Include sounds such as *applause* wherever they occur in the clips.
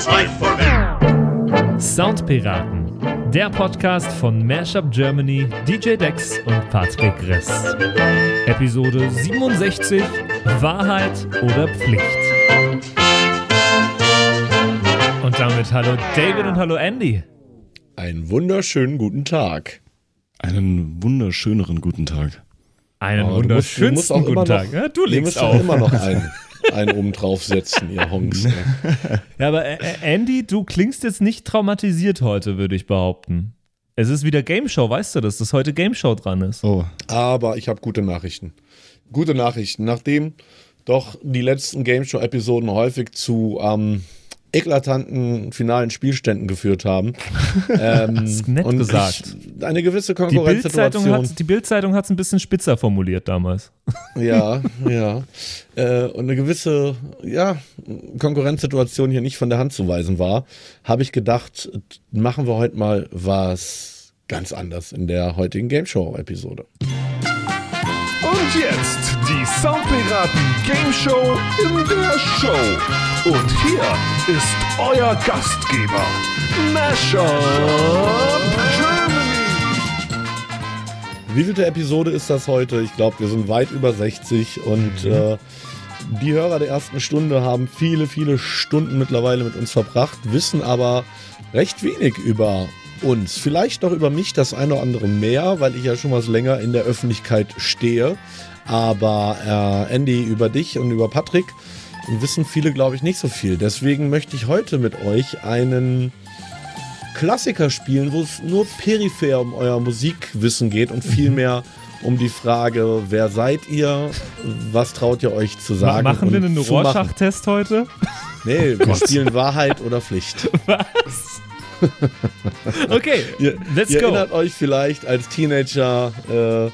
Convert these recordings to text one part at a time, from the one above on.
it's life for me. Soundpiraten, der Podcast von Mashup Germany, DJ Dex und Patrick Riss. Episode 67: Wahrheit oder Pflicht. Und damit hallo David und hallo Andy. Einen wunderschönen guten Tag. Einen wunderschöneren guten Tag. Einen Oh, du musst- du wunderschönsten musst auch guten Tag. noch- ja, du legst auch immer noch *laughs* einen, einen oben draufsetzen, ihr Honks. ne? Ja, aber äh, äh, Andy, du klingst jetzt nicht traumatisiert heute, würde ich behaupten. Es ist wieder Game Show, weißt du, dass das heute Game Show dran ist? Oh, Aber ich habe gute Nachrichten. Gute Nachrichten. Nachdem doch die letzten Game Show-Episoden häufig zu ähm, eklatanten finalen Spielständen geführt haben. *laughs* Ähm, Hast nett und gesagt. Ich, eine gewisse Die Bildzeitung Konkurrenzsituation. hat die Bildzeitung hat's ein bisschen spitzer formuliert damals. *laughs* Ja, ja. Äh, und eine gewisse, ja, Konkurrenzsituation hier nicht von der Hand zu weisen war, habe ich gedacht, machen wir heute mal was ganz anders in der heutigen Game Show-Episode. Und jetzt die Soundpiraten Game Show in der Show. Und hier ist euer Gastgeber, Mashup Germany. Wie vielte Episode ist das heute? Ich glaube, wir sind weit über 60 und äh, die Hörer der ersten Stunde haben viele, viele Stunden mittlerweile mit uns verbracht, wissen aber recht wenig über uns. Vielleicht noch über mich das eine oder andere mehr, weil ich ja schon was länger in der Öffentlichkeit stehe. Aber äh, Andy, über dich und über Patrick wissen viele, glaube ich, nicht so viel. Deswegen möchte ich heute mit euch einen Klassiker spielen, wo es nur peripher um euer Musikwissen geht und vielmehr um die Frage, wer seid ihr, was traut ihr euch zu sagen? machen wir einen. Rorschach-Test heute? Nee, wir *laughs* spielen Wahrheit oder Pflicht. Was? *laughs* okay, Ihr, let's ihr go. erinnert euch vielleicht als Teenager äh,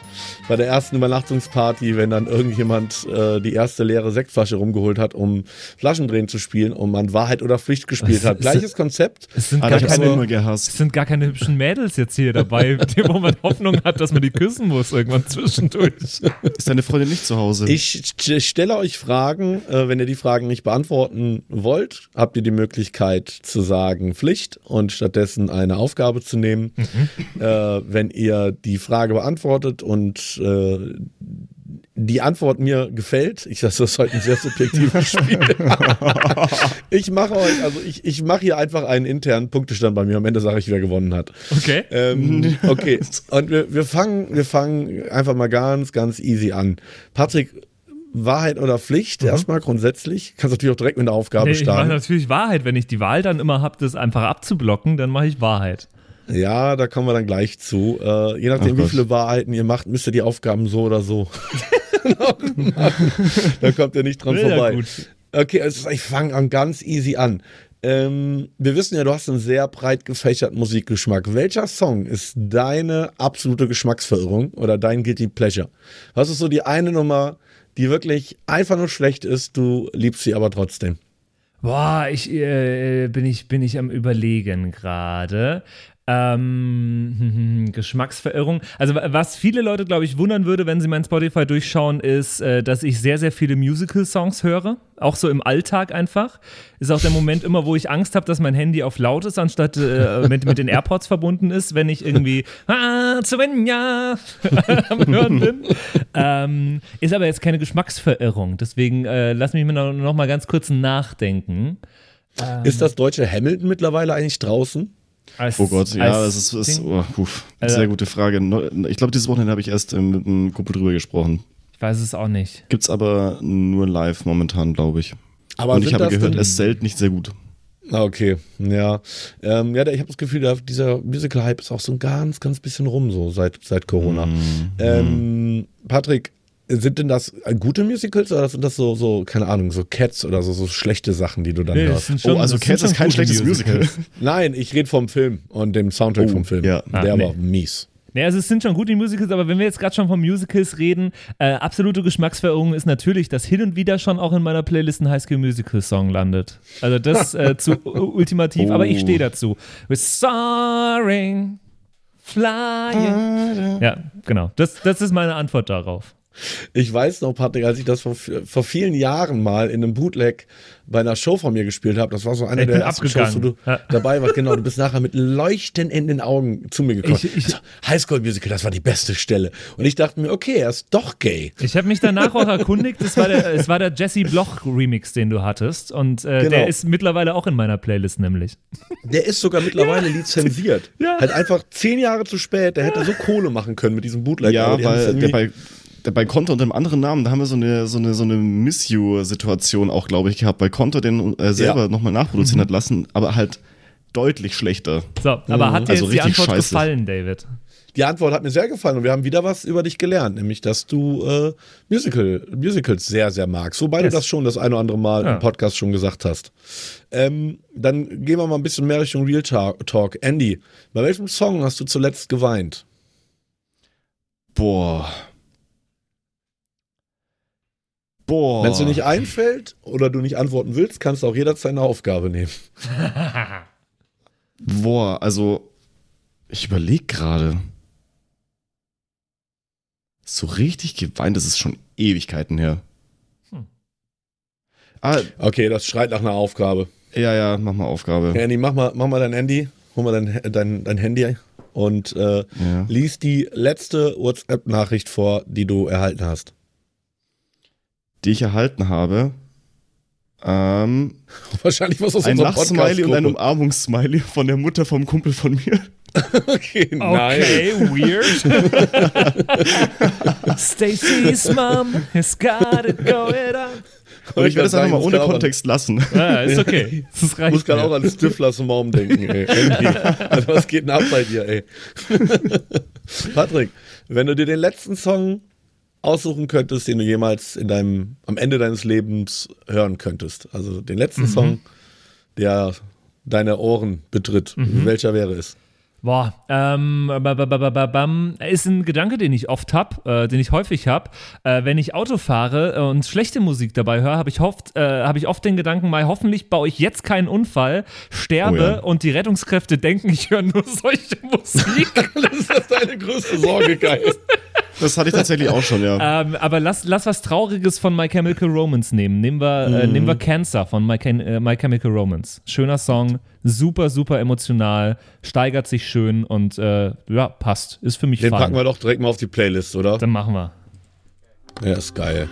bei der ersten Übernachtungsparty, wenn dann irgendjemand äh, die erste leere Sektflasche rumgeholt hat, um Flaschendrehen zu spielen und man Wahrheit oder Pflicht gespielt hat. Gleiches Konzept. Es sind, gar keine, immer es sind gar keine hübschen Mädels jetzt hier dabei, die- wo man Hoffnung hat, dass man die küssen muss irgendwann zwischendurch. *laughs* Ist deine Freundin nicht zu Hause? Ich st- stelle euch Fragen. Äh, wenn ihr die Fragen nicht beantworten wollt, habt ihr die Möglichkeit zu sagen Pflicht und stattdessen eine Aufgabe zu nehmen. Äh, wenn ihr die Frage beantwortet und äh, die Antwort mir gefällt, ich das ist heute ein sehr subjektives *laughs* Spiel. ich mache euch, also ich, ich mache hier einfach einen internen Punktestand bei mir. Am Ende sage ich, wer gewonnen hat. Okay. Ähm, okay, und wir, wir, fangen, wir fangen einfach mal ganz, ganz easy an. Patrick, Wahrheit oder Pflicht? Erstmal grundsätzlich. Kannst natürlich auch direkt mit einer Aufgabe Nee, ich mache starten. natürlich Wahrheit. Wenn ich die Wahl dann immer habe, das einfach abzublocken, dann mache ich Wahrheit. Ja, da kommen wir dann gleich zu. Äh, je nachdem, Ach wie viele Wahrheiten ihr macht, müsst ihr die Aufgaben so oder so *laughs* machen. Da kommt ihr nicht dran Ja, vorbei. Okay, also ich fange an ganz easy an. Ähm, wir wissen ja, du hast einen sehr breit gefächerten Musikgeschmack. Welcher Song ist deine absolute Geschmacksverirrung oder dein Guilty Pleasure? Was ist so die eine Nummer, die wirklich einfach nur schlecht ist, du liebst sie aber trotzdem? Boah, ich äh, bin ich bin ich am überlegen gerade. Ähm, *laughs* Geschmacksverirrung. Also wa- was viele Leute, glaube ich, wundern würde, wenn sie mein Spotify durchschauen, ist, äh, dass ich sehr, sehr viele Musical-Songs höre. Auch so im Alltag einfach. Ist auch der Moment immer, wo ich Angst habe, dass mein Handy auf laut ist, anstatt äh, mit, mit den AirPods verbunden ist, wenn ich irgendwie *laughs* ah, *laughs* am Hören bin. Ähm, ist aber jetzt keine Geschmacksverirrung. Deswegen äh, lass mich mal noch, noch mal ganz kurz nachdenken. Ist das deutsche Hamilton mittlerweile eigentlich draußen? Als- oh Gott, ja, es ist, ist oh, puh, Also- sehr gute Frage. Ich glaube, dieses Wochenende habe ich erst ähm, mit einem Kumpel drüber gesprochen. Ich weiß es auch nicht. Gibt's aber nur live momentan, glaube ich. Aber Und ich habe das gehört, denn- es zählt nicht sehr gut. Ah, Okay, ja. Ähm, ja, ich habe das Gefühl, dieser Musical-Hype ist auch so ein ganz, ganz bisschen rum, so seit, seit Corona. Mhm. Ähm, Patrick, sind denn das äh, gute Musicals oder sind das so, so, keine Ahnung, so Cats oder so, so schlechte Sachen, die du dann hörst? Oh, also Cats ist kein schlechtes Musical. *laughs* Nein, ich rede vom Film und dem Soundtrack Oh, vom Film. ja. Der Ah, nee. war mies. Nee, also es sind schon gute Musicals, aber wenn wir jetzt gerade schon von Musicals reden, äh, absolute Geschmacksverirrung ist natürlich, dass hin und wieder schon auch in meiner Playlist ein Highschool Musical Song landet. Also das *laughs* äh, zu ultimativ, aber ich Oh. stehe dazu. We're soaring, flying. Ja, genau. Das, das ist meine Antwort darauf. Ich weiß noch, Patrick, als ich das vor, vor vielen Jahren mal in einem Bootleg bei einer Show von mir gespielt habe, das war so eine Ich der ersten Shows, wo du. Ja. dabei warst. Genau, du bist nachher mit Leuchten in den Augen zu mir gekommen. Ich- ich- also, Highschool Musical, das war die beste Stelle. Und ich dachte mir, okay, er ist doch gay. Ich habe mich danach auch erkundigt, es war der, *laughs* es war der Jesse Bloch Remix, den du hattest. Und äh, Genau. der ist mittlerweile auch in meiner Playlist nämlich. Der ist sogar mittlerweile lizenziert. Ja. Halt einfach zehn Jahre zu spät. Der hätte so Kohle machen können mit diesem Bootleg. Ja, weil der bei, bei Konto unter einem anderen Namen, da haben wir so eine, so eine, so eine Miss-You-Situation auch, glaube ich, gehabt. Bei Konto den äh, selber Ja. nochmal nachproduzieren hat lassen, aber halt deutlich schlechter. So, aber hat dir Also jetzt die richtig Antwort scheiße. gefallen, David? Die Antwort hat mir sehr gefallen und wir haben wieder was über dich gelernt, nämlich dass du äh, Musical, Musicals sehr, sehr magst. Wobei Yes. du das schon das eine oder andere Mal Ja. im Podcast schon gesagt hast. Ähm, dann gehen wir mal ein bisschen mehr Richtung Real Talk. Talk. Andy, bei welchem Song hast du zuletzt geweint? Boah. Boah. Wenn es dir nicht einfällt oder du nicht antworten willst, kannst du auch jederzeit eine Aufgabe nehmen. *laughs* Boah, also ich überlege gerade. So richtig geweint, das ist schon Ewigkeiten her. Hm. Ah, Okay, das schreit nach einer Aufgabe. ja, ja, mach mal Aufgabe. Ja, Andy, mach mal, mach mal dein Handy, hol mal dein, dein, dein Handy und äh, Ja. lies die letzte WhatsApp-Nachricht vor, die du erhalten hast. Die ich erhalten habe. Ähm, *laughs* Wahrscheinlich was aus ein Lachsmiley und ein. Umarmungssmiley von der Mutter vom Kumpel von mir. *laughs* Okay, nein. Okay, weird. *laughs* Stacy's mom has got it going on. Und ich werde es einfach mal ohne auch an- Kontext lassen. Ja, ist okay. Das Ich reicht muss gerade auch an Stiflers Mom denken, ey. Also, was geht denn ab bei dir, ey? Patrick, wenn du dir den letzten Song aussuchen könntest, den du jemals in deinem, am Ende deines Lebens hören könntest, also den letzten Mhm. Song, der deine Ohren betritt, Mhm. welcher wäre es? Boah, ähm, ba- ba- ba- ba- ba- bam. ist ein Gedanke, den ich oft habe, äh, den ich häufig habe. Äh, wenn ich Auto fahre äh, und schlechte Musik dabei höre, habe ich, oft, äh, hab ich oft den Gedanken, mal hoffentlich baue ich jetzt keinen Unfall, sterbe Oh ja. und die Rettungskräfte denken, ich höre nur *laughs* solche Musik. *laughs* ist das deine größte Sorge, Geist? *laughs* Das hatte ich tatsächlich auch schon, ja. *laughs* ähm, aber lass, lass was Trauriges von My Chemical Romance nehmen. Nehmen wir, Mhm. äh, nehmen wir Cancer von My, Chem äh, My Chemical Romance. Schöner Song, super, super emotional, steigert sich schön und äh, ja, passt. Ist für mich Den fein. packen wir doch direkt mal auf die Playlist, oder? Dann machen wir. Ja, ist geil.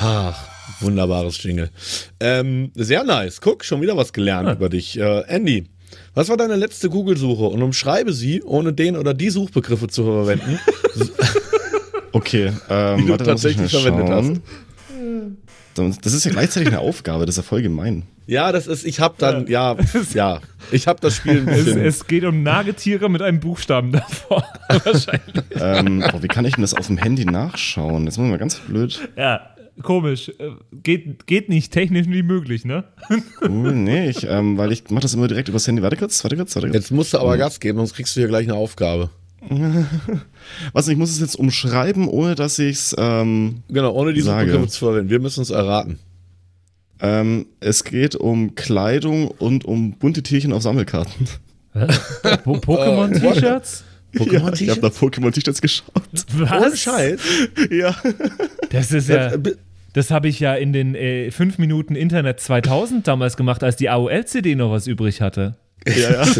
Ach, wunderbares Jingle. Ähm, sehr nice. Guck, schon wieder was gelernt über dich. Äh, Andy, was war deine letzte Google-Suche? Und umschreibe sie, ohne den oder die Suchbegriffe zu verwenden. *laughs* Okay, ähm, du warte, tatsächlich verwendet schauen. Das ist ja gleichzeitig eine Aufgabe, das ist ja voll gemein. ja, das ist, ich hab dann, ja, ja, ich hab das Spiel ein Es, bisschen. es geht um Nagetiere mit einem Buchstaben davor. *laughs* Wahrscheinlich. ähm, boah, wie kann ich denn das auf dem Handy nachschauen? Jetzt muss ich mal ganz blöd. Ja, komisch. Äh, Geht, geht nicht technisch nie möglich, ne? Uh, nee, ich, ähm, weil ich mache das immer direkt übers Handy. Warte kurz, warte kurz, warte kurz. Jetzt musst du aber Gas geben, sonst kriegst du hier gleich eine Aufgabe. *laughs* Was, ich muss es jetzt umschreiben, ohne dass ich es, ähm, Genau, ohne die Sage. Suchbegriffe zu verwenden. Wir müssen es erraten. ähm, es geht um Kleidung und um bunte Tierchen auf Sammelkarten. Po- *laughs* Pokémon-T-Shirts? Ja, ich habe nach Pokémon-T-Shirts geschaut. Ohne Was? Scheiß. *laughs* ja. Das ist ja. Das habe ich ja in den äh, 5 Minuten Internet 2000 damals gemacht, als die AOL-CD noch was übrig hatte. Ja, ja. *laughs*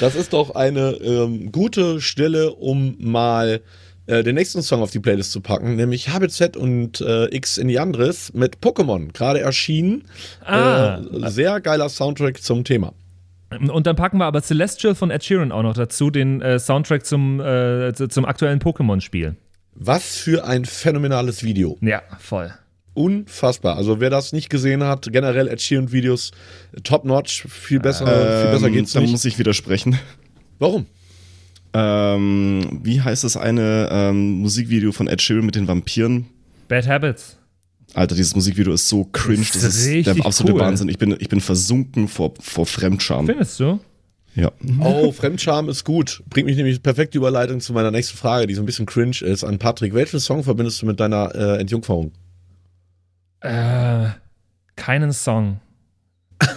Das ist doch eine ähm, gute Stelle, um mal äh, den nächsten Song auf die Playlist zu packen, nämlich HBZ und äh, X in die Andres mit Pokémon, gerade erschienen. Ah. Äh, sehr geiler Soundtrack zum Thema. Und dann packen wir aber Celestial von Ed Sheeran auch noch dazu, den äh, Soundtrack zum, äh, zu- zum aktuellen Pokémon-Spiel. Was für ein phänomenales Video. Ja, voll. Unfassbar. Also wer das nicht gesehen hat, generell Ed Sheeran Videos, top notch, viel besser, viel besser Ähm, geht's da nicht. muss ich widersprechen. Warum? Ähm, wie heißt das eine ähm, Musikvideo von Ed Sheeran mit den Vampiren? Bad Habits. Alter, dieses Musikvideo ist so cringe, Ist das ist richtig der absolute cool. Wahnsinn. Ich bin, ich bin versunken vor, vor Fremdscham. Findest du? Ja. Oh, Fremdscham ist gut. Bringt mich nämlich perfekte Überleitung zu meiner nächsten Frage, die so ein bisschen cringe ist an Patrick. Welchen Song verbindest du mit deiner äh, Entjungferung? Äh, keinen Song. *laughs*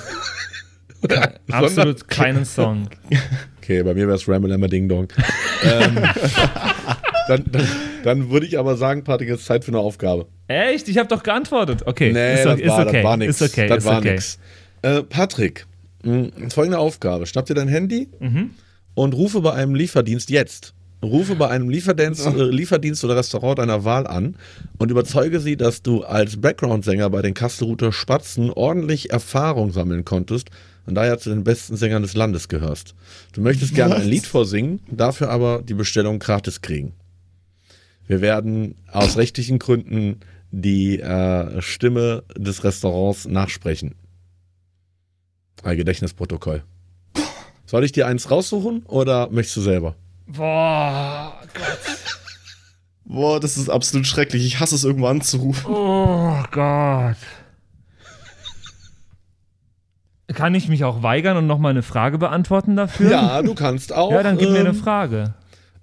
Absolut keinen Song. Okay, bei mir wäre es Ramble Emma Ding Dong. ähm, *laughs* dann, dann, dann würde ich aber sagen, Patrick, es ist Zeit für eine Aufgabe. Echt? Ich habe doch geantwortet. Okay, Nee, ist, das, okay, ist war, okay. das war nix. Ist okay, das ist war okay. nix. Äh, Patrick, folgende Aufgabe. Schnapp dir dein Handy Mhm. und rufe bei einem Lieferdienst jetzt. Rufe bei einem Lieferdienst, äh, Lieferdienst oder Restaurant deiner Wahl an und überzeuge sie, dass du als Background-Sänger bei den Kastelruther Spatzen ordentlich Erfahrung sammeln konntest und daher zu den besten Sängern des Landes gehörst. Du möchtest gerne ein Was? Lied vorsingen, dafür aber die Bestellung gratis kriegen. Wir werden aus rechtlichen Gründen die äh, Stimme des Restaurants nachsprechen. Ein Gedächtnisprotokoll. Soll ich dir eins raussuchen oder möchtest du selber? Boah, Gott. Boah, das ist absolut schrecklich. Ich hasse es, irgendwo anzurufen. Oh Gott. Kann ich mich auch weigern und nochmal eine Frage beantworten dafür? Ja, du kannst auch. Ja, dann gib mir eine ähm, Frage.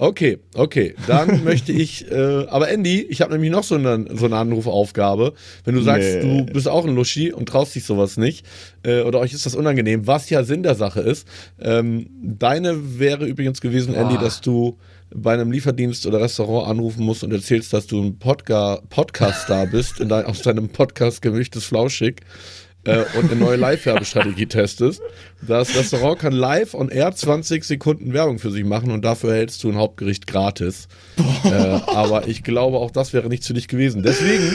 Okay, okay. Dann *laughs* möchte ich, äh, aber Andy, ich habe nämlich noch so eine, so eine Anrufaufgabe. Wenn du sagst, Nee. du bist auch ein Luschi und traust dich sowas nicht, äh, oder euch ist das unangenehm, was ja Sinn der Sache ist. Ähm, deine wäre übrigens gewesen, Andy, dass du bei einem Lieferdienst oder Restaurant anrufen musst und erzählst, dass du ein Podca Podcast-Star bist, in dein, aus deinem Podcast Gemischtes Flauschig äh, und eine neue Live-Werbestrategie testest. Das Restaurant kann live on air 20 Sekunden Werbung für sich machen und dafür erhältst du ein Hauptgericht gratis. Äh, aber ich glaube, auch das wäre nicht für dich gewesen. Deswegen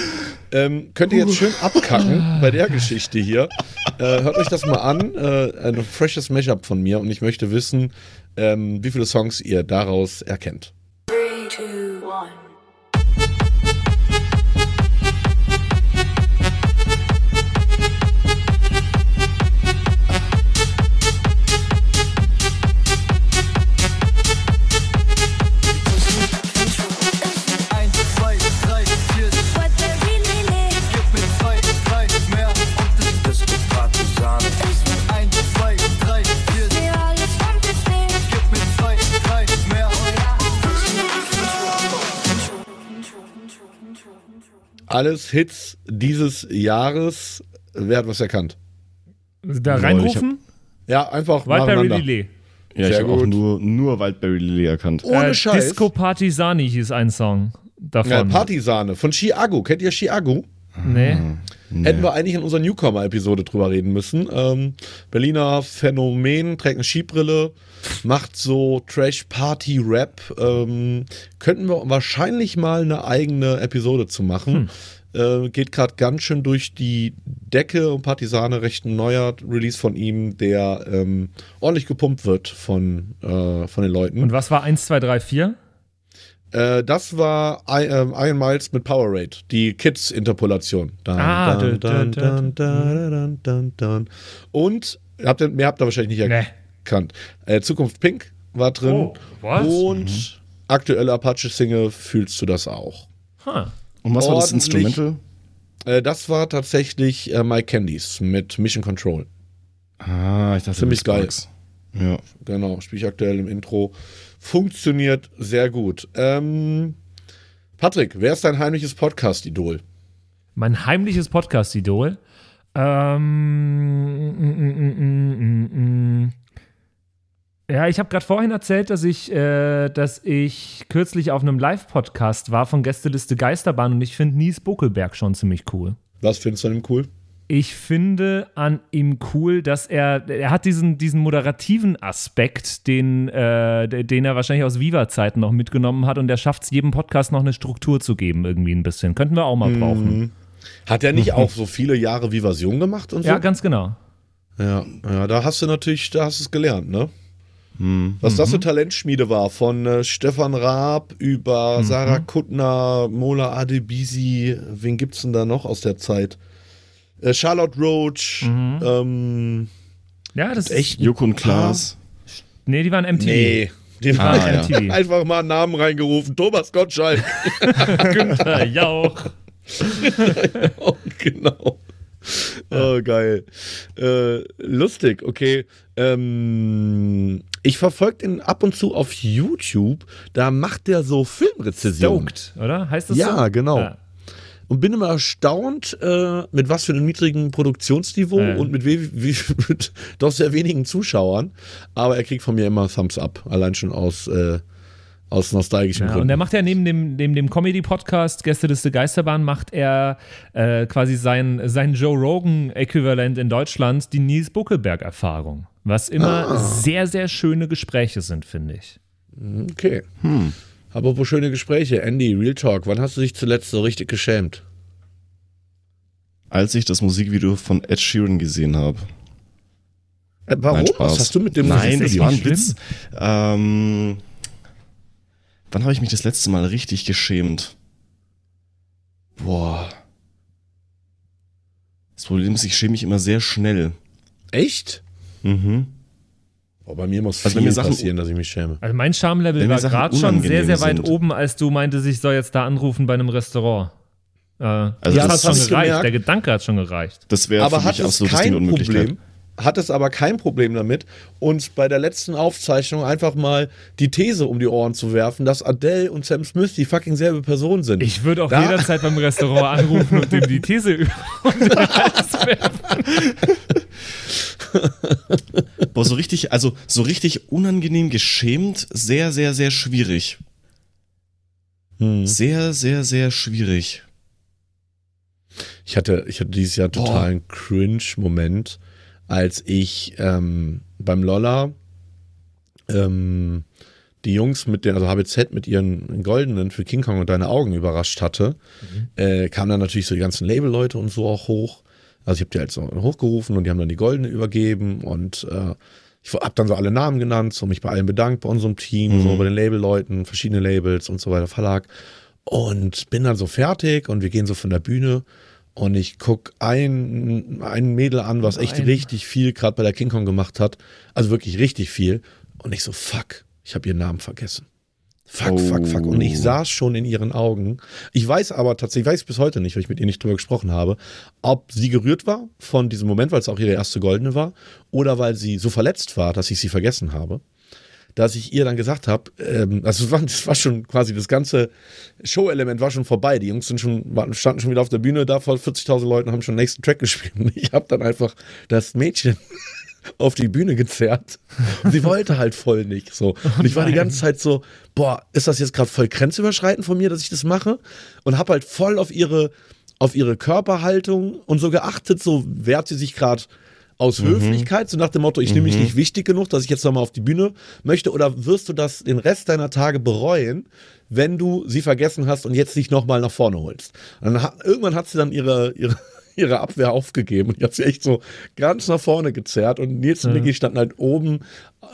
ähm, könnt ihr jetzt schön abkacken bei der Geschichte hier. Äh, hört euch das mal an. Äh, ein freshes Mashup von mir und ich möchte wissen, ähm, wie viele Songs ihr daraus erkennt. Three, two, Alles Hits dieses Jahres. Wer hat was erkannt? Da reinrufen? Ja, einfach Wildberry nacheinander. Lillet. Ja, ich Sehr habe auch nur, nur Wildberry Lily erkannt. Ohne Äh, Scheiß. Disco Partisani hieß ein Song davon. Ja, Partisahne von Chiago. Kennt ihr Chiago? Nee. Hätten wir eigentlich in unserer Newcomer-Episode drüber reden müssen. Ähm, Berliner Phänomen, trägt eine Skibrille, macht so Trash-Party-Rap. Ähm, könnten wir wahrscheinlich mal eine eigene Episode zu machen. Äh, geht gerade ganz schön durch die Decke und Partisane, recht ein neuer Release von ihm, der ähm, ordentlich gepumpt wird von, äh, von den Leuten. Und was war 1, 2, 3, 4? Äh, das war I, äh, Iron Miles mit Power Raid, die Kids-Interpolation. Ah, Und habt ihr, mehr habt ihr wahrscheinlich nicht erkannt. Äh, Zukunft Pink war drin. Oh, was? Und mhm. aktuelle Apache-Single fühlst du das auch. Huh. Und was Ordentlich, war das Instrumental? Äh, das war tatsächlich äh, My Candies mit Mission Control. Ah, ich dachte, ziemlich geil. Box. Ja. Genau, spiele ich aktuell im Intro. Funktioniert sehr gut. Ähm, Patrick, wer ist dein heimliches Podcast-Idol? Mein heimliches Podcast-Idol. Ähm, mm, mm, mm. Ja, ich habe gerade vorhin erzählt, dass ich, äh, dass ich kürzlich auf einem Live-Podcast war von Gästeliste Geisterbahn und ich finde Nies Buckelberg schon ziemlich cool. Was findest du an ihm cool? Ich finde an ihm cool, dass er, er hat diesen, diesen moderativen Aspekt, den, äh, den er wahrscheinlich aus Viva-Zeiten noch mitgenommen hat und er schafft es, jedem Podcast noch eine Struktur zu geben, irgendwie ein bisschen. Könnten wir auch mal brauchen. Hat er nicht *laughs* auch so viele Jahre wie Version gemacht und so? Ja, ganz genau. ja, ja, da hast du natürlich, da hast du es gelernt, ne? Was das für Talentschmiede war, von äh, Stefan Raab über Sarah Kuttner, Mola Adebisi, wen gibt's denn da noch aus der Zeit? Äh, Charlotte Roach, ähm, Ja, das echt Joko und Klaas. Nee, die waren MTV. Nee. Die Ah, waren ja. *laughs* MTV. einfach mal einen Namen reingerufen. Thomas Gottschalk. *laughs* Günther Jauch. *laughs* oh, genau. Oh, geil. Äh, lustig, okay. Ähm, ich verfolge den ab und zu auf YouTube. Da macht der so Filmrezensionen. Stoked, oder? Heißt das Ja, so? genau. Ja. Und bin immer erstaunt, äh, mit was für einem niedrigen Produktionsniveau Ja. und mit, we wie, *laughs* mit doch sehr wenigen Zuschauern. Aber er kriegt von mir immer Thumbs Up, allein schon aus, äh, aus nostalgischen Ja, Gründen. und er macht ja neben dem, neben dem Comedy-Podcast Gästeliste Geisterbahn, macht er äh, quasi sein, sein Joe Rogan-Äquivalent in Deutschland, die Nils Buckelberg-Erfahrung. Was immer Ah. sehr, sehr schöne Gespräche sind, finde ich. Okay. Hm. Apropos schöne Gespräche. Andy, Real Talk, wann hast du dich zuletzt so richtig geschämt? Als ich das Musikvideo von Ed Sheeran gesehen habe. Äh, warum? Nein, Spaß. Was hast du mit dem Nein, das war ein schlimm? Witz. Ähm, wann habe ich mich das letzte Mal richtig geschämt? Boah. Das Problem ist, ich schäme mich immer sehr schnell. Echt? Mhm. Oh, bei mir muss Also viel mir Sachen- passieren, dass ich mich schäme. Also mein mir war gerade schon sehr, sehr weit sind. oben, als du meintest, ich soll jetzt da anrufen bei einem Restaurant. Äh, Also das das hat schon ich gereicht. gemerkt. Der Gedanke hat schon gereicht. Das wäre für aber hat mich es absolut kein Unmöglichkeit. Problem, hat es aber kein Problem damit, uns bei der letzten Aufzeichnung einfach mal die These um die Ohren zu werfen, dass Adele und Sam Smith die fucking selbe Person sind. Ich würde auch Da- jederzeit beim Restaurant anrufen und ihm die These *laughs* über den Hals *laughs* werfen. *laughs* Boah, so richtig, also so richtig unangenehm geschämt, sehr, sehr, sehr schwierig. Hm. Sehr, sehr, sehr schwierig. Ich hatte, ich hatte dieses Jahr totalen Cringe-Moment, als ich ähm, beim Lolla ähm, die Jungs mit den, also HBZ mit ihren goldenen für King Kong und deine Augen überrascht hatte, äh, kamen dann natürlich so die ganzen Label-Leute und so auch hoch. Also ich habe die halt so hochgerufen und die haben dann die goldene übergeben und äh, ich habe dann so alle Namen genannt, so mich bei allen bedankt, bei unserem Team, so bei den Label-Leuten, verschiedene Labels und so weiter, Verlag. Und bin dann so fertig und wir gehen so von der Bühne und ich guck ein, ein Mädel an, was echt Ein. richtig viel gerade bei der King Kong gemacht hat. Also wirklich richtig viel. Und ich so, fuck, ich habe ihren Namen vergessen. Fuck, fuck, fuck. Und ich saß schon in ihren Augen. Ich weiß aber tatsächlich, weiß bis heute nicht, weil ich mit ihr nicht drüber gesprochen habe, ob sie gerührt war von diesem Moment, weil es auch ihre erste goldene war, oder weil sie so verletzt war, dass ich sie vergessen habe. Dass ich ihr dann gesagt habe, ähm, also es war, das war schon quasi das ganze Show-Element war schon vorbei. Die Jungs sind schon, standen schon wieder auf der Bühne da vor 40.000 Leuten, haben schon den nächsten Track gespielt. Und ich habe dann einfach das Mädchen auf die Bühne gezerrt. Und sie wollte halt voll nicht so. Und ich war die ganze Zeit so, boah, ist das jetzt gerade voll grenzüberschreitend von mir, dass ich das mache? Und habe halt voll auf ihre, auf ihre Körperhaltung und so geachtet, so wehrt sie sich gerade aus Höflichkeit, so nach dem Motto, ich nehme mich nicht wichtig genug, dass ich jetzt nochmal auf die Bühne möchte, oder wirst du das den Rest deiner Tage bereuen, wenn du sie vergessen hast und jetzt dich nochmal nach vorne holst? Und dann irgendwann hat sie dann ihre, ihre, ihre Abwehr aufgegeben. Und die hat sie echt so ganz nach vorne gezerrt. Und Nils und Niki standen halt oben,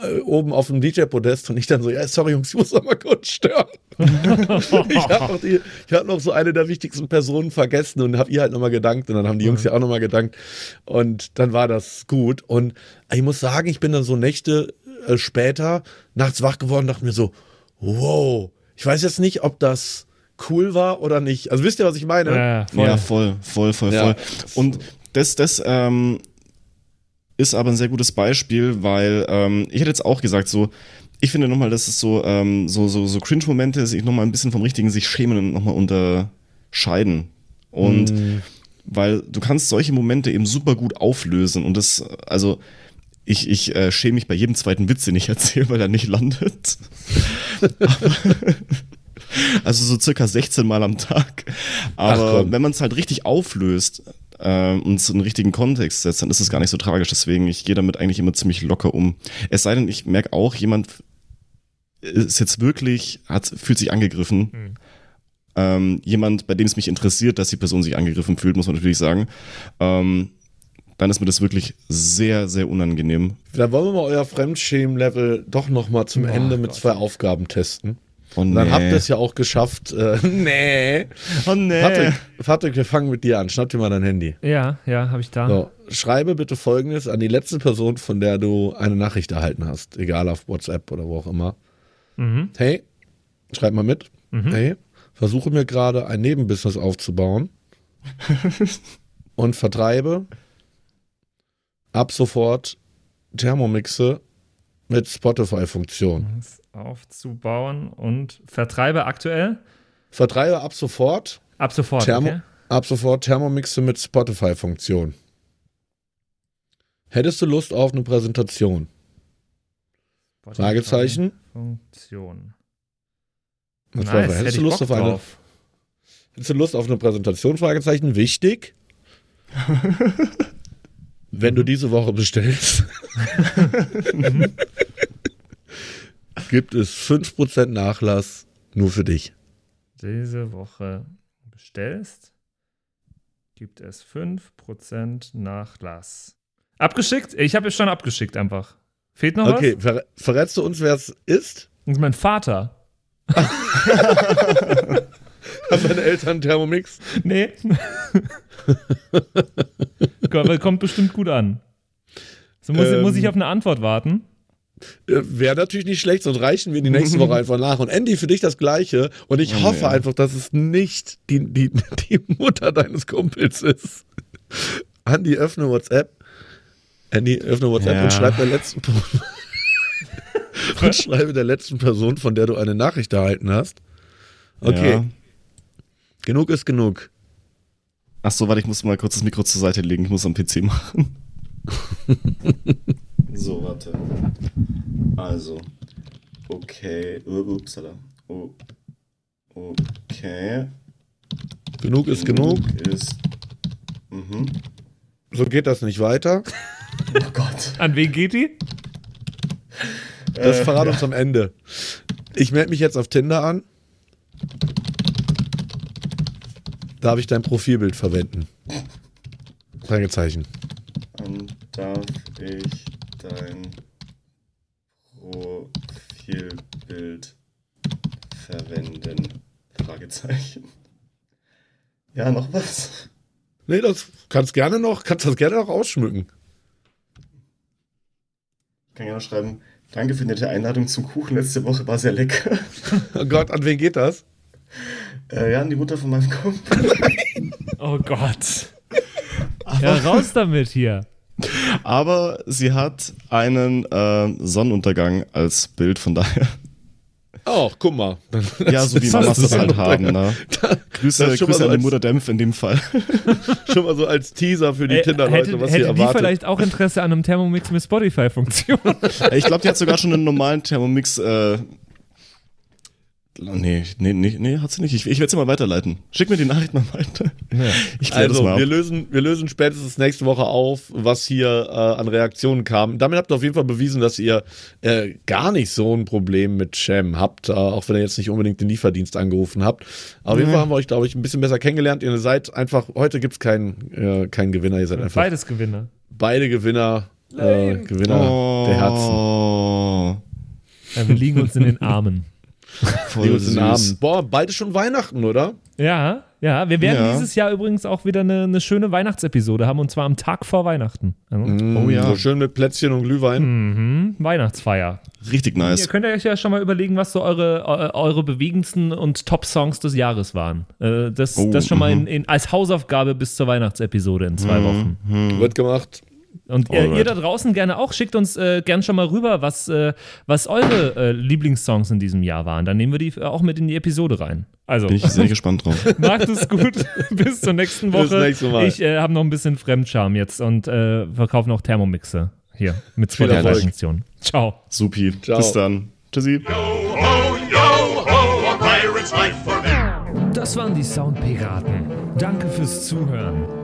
äh, oben auf dem DJ-Podest und ich dann so, ja, sorry Jungs, ich muss noch mal kurz stören. *laughs* ich habe noch, die- ich hab noch so eine der wichtigsten Personen vergessen und habe ihr halt nochmal gedankt. Und dann haben die Jungs ja. auch nochmal gedankt. Und dann war das gut. Und ich muss sagen, ich bin dann so Nächte äh, später nachts wach geworden und dachte mir so, wow, ich weiß jetzt nicht, ob das cool war oder nicht. Also wisst ihr, was ich meine? Ja, voll. Ja, voll, voll, voll, Ja. voll. Und das, das ähm, ist aber ein sehr gutes Beispiel, weil ähm, ich hätte jetzt auch gesagt, so, ich finde nochmal, dass es so, ähm, so, so, so Cringe-Momente sich nochmal ein bisschen vom richtigen sich schämen und nochmal unterscheiden. Und weil du kannst solche Momente eben super gut auflösen und das, also ich, ich äh, schäme mich bei jedem zweiten Witz, den ich erzähle, weil er nicht landet. *laughs* *laughs* *laughs* also so circa 16 Mal am Tag. Aber wenn man es halt richtig auflöst ähm, und es in den richtigen Kontext setzt, dann ist es gar nicht so tragisch. Deswegen, ich gehe damit eigentlich immer ziemlich locker um. Es sei denn, ich merke auch, jemand ist jetzt wirklich, hat, fühlt sich angegriffen. Ähm, jemand, bei dem es mich interessiert, dass die Person sich angegriffen fühlt, muss man natürlich sagen. Ähm, dann ist mir das wirklich sehr, sehr unangenehm. Da wollen wir mal euer Fremdschämen-Level doch nochmal zum Ende mit zwei Aufgaben testen. Und Und dann habt ihr es ja auch geschafft. Äh, *laughs* nee. Oh nee. Patrick, Patrick, wir fangen mit dir an. Schnapp dir mal dein Handy. Ja, ja, habe ich da. So, schreibe bitte folgendes an die letzte Person, von der du eine Nachricht erhalten hast. Egal auf WhatsApp oder wo auch immer. Mhm. Hey, schreib mal mit. Hey, versuche mir gerade ein Nebenbusiness aufzubauen *laughs* und vertreibe ab sofort Thermomixe mit Spotify-Funktion. Aufzubauen und vertreibe aktuell. Vertreibe ab sofort Ab sofort. Thermo okay? ab sofort Thermomixe mit Spotify-Funktion. Hättest du Lust auf eine Präsentation? Fragezeichen. Funktion. Nice, hättest, hätte du Lust Bock auf eine, drauf. hättest du Lust auf eine Präsentation? Fragezeichen. Wichtig. *laughs* Wenn du diese Woche bestellst, *laughs* gibt es 5% Nachlass nur für dich. Diese Woche bestellst, gibt es 5% Nachlass. Abgeschickt? Ich habe es schon abgeschickt einfach. Fehlt noch Okay, ver verrätst du uns, wer es ist? was? Das ist mein Vater. *laughs* Haben deine Eltern Thermomix? Nee. *laughs* kommt, kommt bestimmt gut an. So muss, Ähm. muss ich auf eine Antwort warten. Äh, Wäre natürlich nicht schlecht, sonst reichen wir die nächste Woche *laughs* einfach nach. Und Andy, für dich das Gleiche. Und ich Oh, hoffe nee. einfach, dass es nicht die, die, die Mutter deines Kumpels ist. Andy, öffne WhatsApp. Andy, öffne WhatsApp Ja. und schreib der letzten *laughs* und schreibe der letzten Person, von der du eine Nachricht erhalten hast. Okay, Ja. genug ist genug. Ach so, warte, ich muss mal kurz das Mikro zur Seite legen. Ich muss am PC machen. *laughs* so, warte. Also. Okay. Upsala. Oh. Okay. Genug ist genug. Ist. Mhm. So geht das nicht weiter. *laughs* Oh Gott. An wen geht die? Das Äh, verrat uns am Ende. Ich melde mich jetzt auf Tinder an. Darf ich dein Profilbild verwenden? Fragezeichen. Ähm, darf ich dein Profilbild verwenden? Fragezeichen. Ja, noch was? Nee, das kannst gerne noch, kannst das gerne noch ausschmücken. Ich kann ja noch schreiben, danke für die nette Einladung zum Kuchen letzte Woche, war sehr lecker. *laughs* Oh Gott, an wen geht das? Äh, ja, an die Mutter von meinem Kumpel. *laughs* Oh Gott. Ja, raus damit hier. Aber sie hat einen äh, Sonnenuntergang als Bild, von daher. Oh, guck mal. Ja, so wie Mamas das halt haben, ne? Das Grüße, ist schon mal Grüße so an die Mutter Dämpf in dem Fall. *laughs* Schon mal so als Teaser für die Äh, Tinder-Leute, hätte was sie hätte die erwartet. vielleicht auch Interesse an einem Thermomix mit Spotify-Funktion? ich glaube, die hat sogar schon einen normalen Thermomix. Äh, nee, nee, nee, nee, hat sie nicht. Ich, ich werde sie mal weiterleiten. Schick mir die Nachricht mal weiter. *laughs* Das Also, mal wir lösen, wir lösen spätestens nächste Woche auf, was hier äh, an Reaktionen kam. Damit habt ihr auf jeden Fall bewiesen, dass ihr äh, gar nicht so ein Problem mit Sham habt, äh, auch wenn ihr jetzt nicht unbedingt den Lieferdienst angerufen habt. Auf jeden Fall haben wir euch, glaube ich, ein bisschen besser kennengelernt. Ihr seid einfach, heute gibt es keinen, äh, keinen Gewinner, ihr seid einfach Beides Gewinner. beide Gewinner, äh, Gewinner der Herzen. Oh, Ja, wir liegen uns in den Armen. *laughs* voll in den Armen. Boah, bald ist schon Weihnachten, oder? Ja, ja. Wir werden Ja. dieses Jahr übrigens auch wieder eine, eine schöne Weihnachtsepisode haben und zwar am Tag vor Weihnachten. Also, Oh ja. So schön mit Plätzchen und Glühwein. mhm, Weihnachtsfeier. Richtig nice. Ihr könnt euch ja schon mal überlegen, was so eure, eu- eure bewegendsten und Top-Songs des Jahres waren. Äh, Das, Oh, das schon mal in, mhm. in, als Hausaufgabe bis zur Weihnachtsepisode in zwei Wochen. Wird gemacht. Und ihr, ihr da draußen gerne auch, schickt uns äh, gern schon mal rüber, was, äh, was eure äh, Lieblingssongs in diesem Jahr waren. Dann nehmen wir die äh, auch mit in die Episode rein. Also, Bin ich sehr *laughs* gespannt drauf. macht es gut. *laughs* Bis zur nächsten Bis Woche. nächstes Mal. Ich äh, habe noch ein bisschen Fremdscham jetzt und äh, verkaufe noch Thermomixe. Hier, mit. Spotify-Funktion. Ciao. Supi. Ciao. Bis dann. Tschüssi. Ho, yo, ho, a pirate's life for me. Das waren die Soundpiraten. Danke fürs Zuhören.